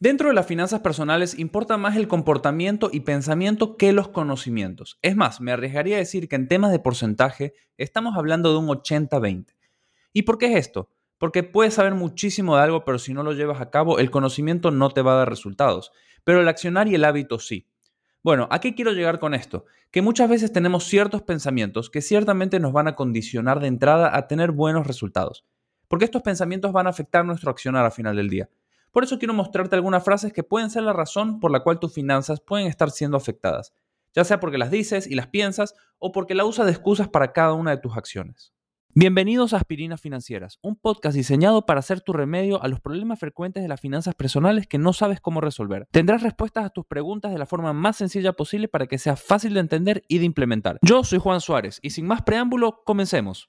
Dentro de las finanzas personales importa más el comportamiento y pensamiento que los conocimientos. Es más, me arriesgaría a decir que en temas de porcentaje estamos hablando de un 80-20. ¿Y por qué es esto? Porque puedes saber muchísimo de algo, pero si no lo llevas a cabo, el conocimiento no te va a dar resultados. Pero el accionar y el hábito sí. Bueno, ¿a qué quiero llegar con esto? Que muchas veces tenemos ciertos pensamientos que ciertamente nos van a condicionar de entrada a tener buenos resultados. Porque estos pensamientos van a afectar nuestro accionar a final del día. Por eso quiero mostrarte algunas frases que pueden ser la razón por la cual tus finanzas pueden estar siendo afectadas, ya sea porque las dices y las piensas o porque la usas de excusas para cada una de tus acciones. Bienvenidos a Aspirinas Financieras, un podcast diseñado para ser tu remedio a los problemas frecuentes de las finanzas personales que no sabes cómo resolver. Tendrás respuestas a tus preguntas de la forma más sencilla posible para que sea fácil de entender y de implementar. Yo soy Juan Suárez y sin más preámbulo, comencemos.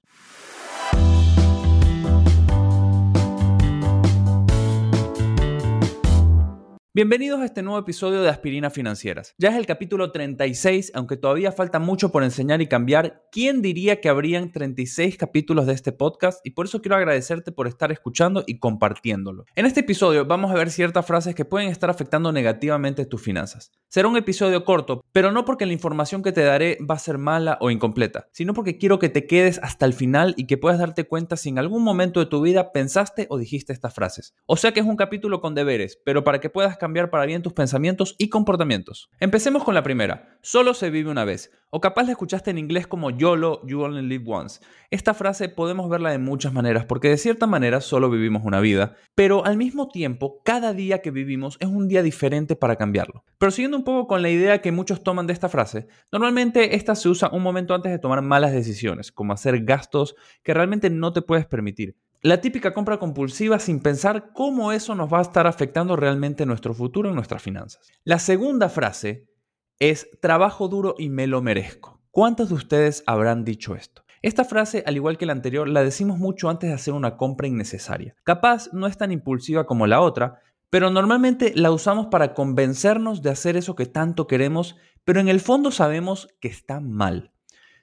Bienvenidos a este nuevo episodio de Aspirina Financieras. Ya es el capítulo 36, aunque todavía falta mucho por enseñar y cambiar. ¿Quién diría que habrían 36 capítulos de este podcast? Y por eso quiero agradecerte por estar escuchando y compartiéndolo. En este episodio vamos a ver ciertas frases que pueden estar afectando negativamente tus finanzas. Será un episodio corto, pero no porque la información que te daré va a ser mala o incompleta, sino porque quiero que te quedes hasta el final y que puedas darte cuenta si en algún momento de tu vida pensaste o dijiste estas frases. O sea que es un capítulo con deberes, pero para que puedas cambiar para bien tus pensamientos y comportamientos. Empecemos con la primera. Solo se vive una vez. O capaz la escuchaste en inglés como YOLO, You Only Live Once. Esta frase podemos verla de muchas maneras porque de cierta manera solo vivimos una vida, pero al mismo tiempo cada día que vivimos es un día diferente para cambiarlo. Pero siguiendo un poco con la idea que muchos toman de esta frase, normalmente esta se usa un momento antes de tomar malas decisiones, como hacer gastos que realmente no te puedes permitir. La típica compra compulsiva sin pensar cómo eso nos va a estar afectando realmente nuestro futuro y nuestras finanzas. La segunda frase es trabajo duro y me lo merezco. ¿Cuántos de ustedes habrán dicho esto? Esta frase, al igual que la anterior, la decimos mucho antes de hacer una compra innecesaria. Capaz no es tan impulsiva como la otra, pero normalmente la usamos para convencernos de hacer eso que tanto queremos, pero en el fondo sabemos que está mal.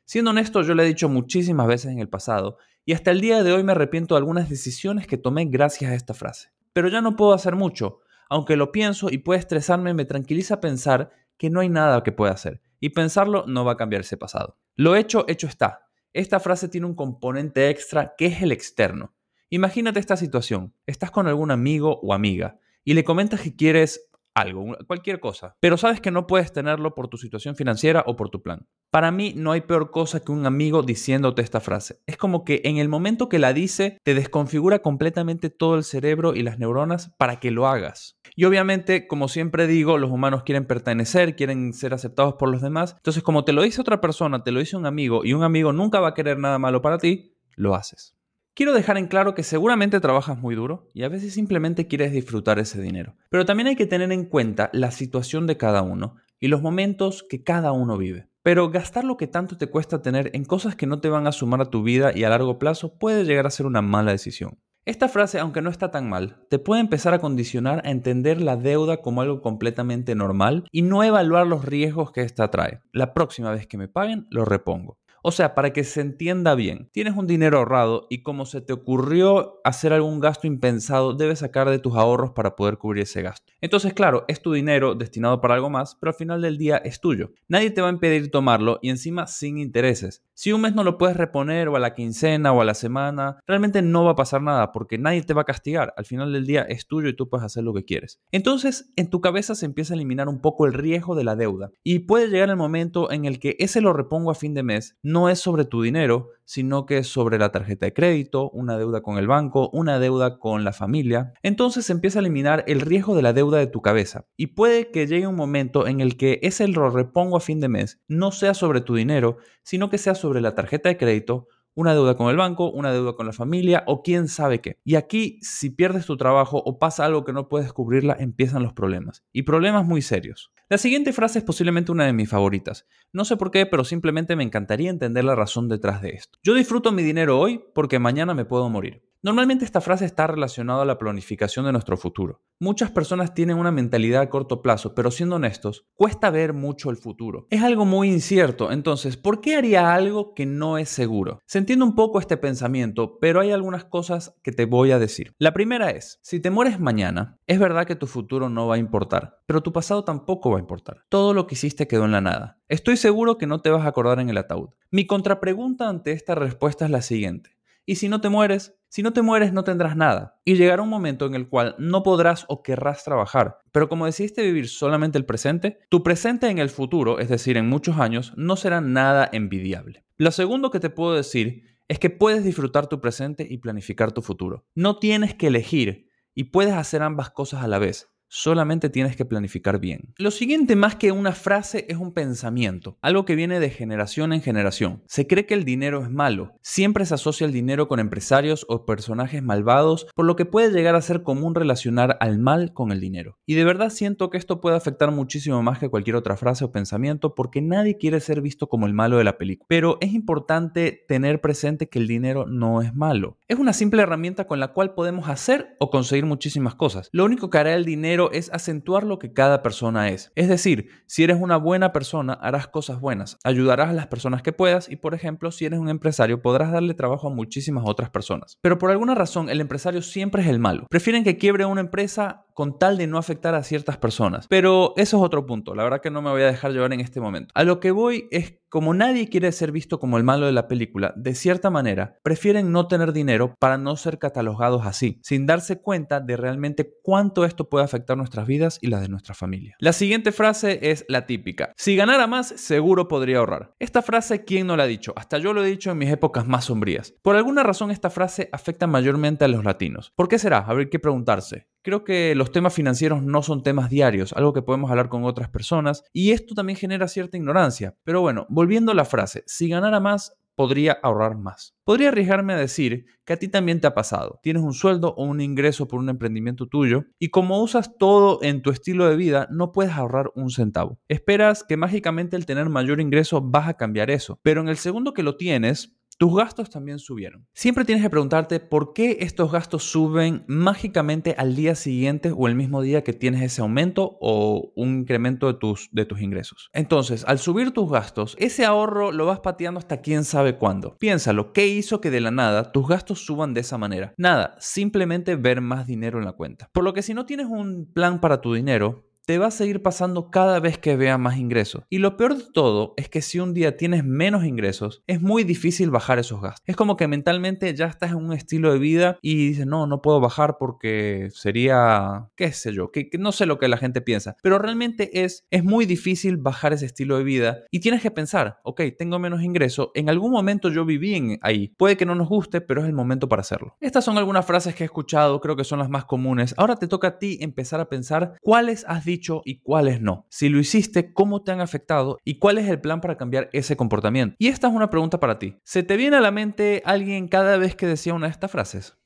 Siendo honesto, yo le he dicho muchísimas veces en el pasado, y hasta el día de hoy me arrepiento de algunas decisiones que tomé gracias a esta frase. Pero ya no puedo hacer mucho. Aunque lo pienso y puede estresarme, me tranquiliza pensar que no hay nada que pueda hacer. Y pensarlo no va a cambiar ese pasado. Lo hecho, hecho está. Esta frase tiene un componente extra que es el externo. Imagínate esta situación. Estás con algún amigo o amiga y le comentas que quieres algo, cualquier cosa, pero sabes que no puedes tenerlo por tu situación financiera o por tu plan. Para mí no hay peor cosa que un amigo diciéndote esta frase. Es como que en el momento que la dice te desconfigura completamente todo el cerebro y las neuronas para que lo hagas. Y obviamente, como siempre digo, los humanos quieren pertenecer, quieren ser aceptados por los demás. Entonces, como te lo dice otra persona, te lo dice un amigo y un amigo nunca va a querer nada malo para ti, lo haces. Quiero dejar en claro que seguramente trabajas muy duro y a veces simplemente quieres disfrutar ese dinero. Pero también hay que tener en cuenta la situación de cada uno y los momentos que cada uno vive. Pero gastar lo que tanto te cuesta tener en cosas que no te van a sumar a tu vida y a largo plazo puede llegar a ser una mala decisión. Esta frase, aunque no está tan mal, te puede empezar a condicionar a entender la deuda como algo completamente normal y no evaluar los riesgos que esta trae. La próxima vez que me paguen, lo repongo. O sea, para que se entienda bien, tienes un dinero ahorrado y como se te ocurrió hacer algún gasto impensado, debes sacar de tus ahorros para poder cubrir ese gasto. Entonces, claro, es tu dinero destinado para algo más, pero al final del día es tuyo. Nadie te va a impedir tomarlo y encima sin intereses. Si un mes no lo puedes reponer o a la quincena o a la semana, realmente no va a pasar nada porque nadie te va a castigar. Al final del día es tuyo y tú puedes hacer lo que quieres. Entonces, en tu cabeza se empieza a eliminar un poco el riesgo de la deuda y puede llegar el momento en el que ese lo repongo a fin de mes no es sobre tu dinero, sino que es sobre la tarjeta de crédito, una deuda con el banco, una deuda con la familia. Entonces empieza a eliminar el riesgo de la deuda de tu cabeza y puede que llegue un momento en el que ese lo repongo a fin de mes no sea sobre tu dinero, sino que sea sobre la tarjeta de crédito, una deuda con el banco, una deuda con la familia o quién sabe qué. Y aquí, si pierdes tu trabajo o pasa algo que no puedes cubrirla, empiezan los problemas. Y problemas muy serios. La siguiente frase es posiblemente una de mis favoritas. No sé por qué, pero simplemente me encantaría entender la razón detrás de esto. Yo disfruto mi dinero hoy porque mañana me puedo morir. Normalmente esta frase está relacionada a la planificación de nuestro futuro. Muchas personas tienen una mentalidad a corto plazo, pero siendo honestos, cuesta ver mucho el futuro. Es algo muy incierto, entonces, ¿por qué haría algo que no es seguro? Se entiende un poco este pensamiento, pero hay algunas cosas que te voy a decir. La primera es, si te mueres mañana, es verdad que tu futuro no va a importar, pero tu pasado tampoco va a importar. Todo lo que hiciste quedó en la nada. Estoy seguro que no te vas a acordar en el ataúd. Mi contrapregunta ante esta respuesta es la siguiente. ¿Y si no te mueres? Si no te mueres no tendrás nada. Y llegará un momento en el cual no podrás o querrás trabajar. Pero como decidiste vivir solamente el presente, tu presente en el futuro, es decir, en muchos años, no será nada envidiable. Lo segundo que te puedo decir es que puedes disfrutar tu presente y planificar tu futuro. No tienes que elegir y puedes hacer ambas cosas a la vez. Solamente tienes que planificar bien. Lo siguiente más que una frase es un pensamiento, algo que viene de generación en generación. Se cree que el dinero es malo. Siempre se asocia el dinero con empresarios o personajes malvados, por lo que puede llegar a ser común relacionar al mal con el dinero. Y de verdad siento que esto puede afectar muchísimo más que cualquier otra frase o pensamiento porque nadie quiere ser visto como el malo de la película. Pero es importante tener presente que el dinero no es malo. Es una simple herramienta con la cual podemos hacer o conseguir muchísimas cosas. Lo único que hará el dinero es acentuar lo que cada persona es. Es decir, si eres una buena persona, harás cosas buenas, ayudarás a las personas que puedas y, por ejemplo, si eres un empresario, podrás darle trabajo a muchísimas otras personas. Pero por alguna razón, el empresario siempre es el malo. Prefieren que quiebre una empresa con tal de no afectar a ciertas personas. Pero eso es otro punto, la verdad que no me voy a dejar llevar en este momento. A lo que voy es como nadie quiere ser visto como el malo de la película, de cierta manera, prefieren no tener dinero para no ser catalogados así, sin darse cuenta de realmente cuánto esto puede afectar nuestras vidas y las de nuestra familia. La siguiente frase es la típica. Si ganara más, seguro podría ahorrar. Esta frase, ¿quién no la ha dicho? Hasta yo lo he dicho en mis épocas más sombrías. Por alguna razón esta frase afecta mayormente a los latinos. ¿Por qué será? Habrá que preguntarse. Creo que los temas financieros no son temas diarios, algo que podemos hablar con otras personas, y esto también genera cierta ignorancia. Pero bueno, volviendo a la frase, si ganara más, podría ahorrar más. Podría arriesgarme a decir que a ti también te ha pasado. Tienes un sueldo o un ingreso por un emprendimiento tuyo y como usas todo en tu estilo de vida, no puedes ahorrar un centavo. Esperas que mágicamente el tener mayor ingreso vas a cambiar eso, pero en el segundo que lo tienes, tus gastos también subieron. Siempre tienes que preguntarte por qué estos gastos suben mágicamente al día siguiente o el mismo día que tienes ese aumento o un incremento de tus, de tus ingresos. Entonces, al subir tus gastos, ese ahorro lo vas pateando hasta quién sabe cuándo. Piénsalo, ¿qué hizo que de la nada tus gastos suban de esa manera? Nada, simplemente ver más dinero en la cuenta. Por lo que si no tienes un plan para tu dinero, te va a seguir pasando cada vez que veas más ingresos. Y lo peor de todo es que si un día tienes menos ingresos, es muy difícil bajar esos gastos. Es como que mentalmente ya estás en un estilo de vida y dices, no, no puedo bajar porque sería, qué sé yo, que, no sé lo que la gente piensa. Pero realmente es, es muy difícil bajar ese estilo de vida y tienes que pensar, ok, tengo menos ingreso, en algún momento yo viví en ahí. Puede que no nos guste, pero es el momento para hacerlo. Estas son algunas frases que he escuchado, creo que son las más comunes. Ahora te toca a ti empezar a pensar cuáles has dicho y cuáles no. Si lo hiciste, cómo te han afectado y cuál es el plan para cambiar ese comportamiento. Y esta es una pregunta para ti. ¿Se te viene a la mente alguien cada vez que decía una de estas frases?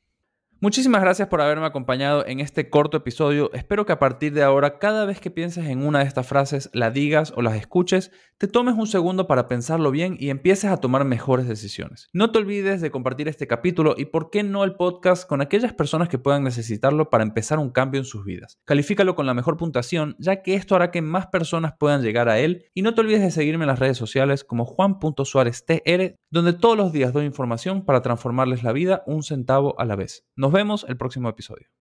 Muchísimas gracias por haberme acompañado en este corto episodio. Espero que a partir de ahora, cada vez que pienses en una de estas frases, la digas o las escuches, te tomes un segundo para pensarlo bien y empieces a tomar mejores decisiones. No te olvides de compartir este capítulo y por qué no el podcast con aquellas personas que puedan necesitarlo para empezar un cambio en sus vidas. Califícalo con la mejor puntuación, ya que esto hará que más personas puedan llegar a él. Y no te olvides de seguirme en las redes sociales como juan.suáreztr, donde todos los días doy información para transformarles la vida un centavo a la vez. Nos vemos el próximo episodio.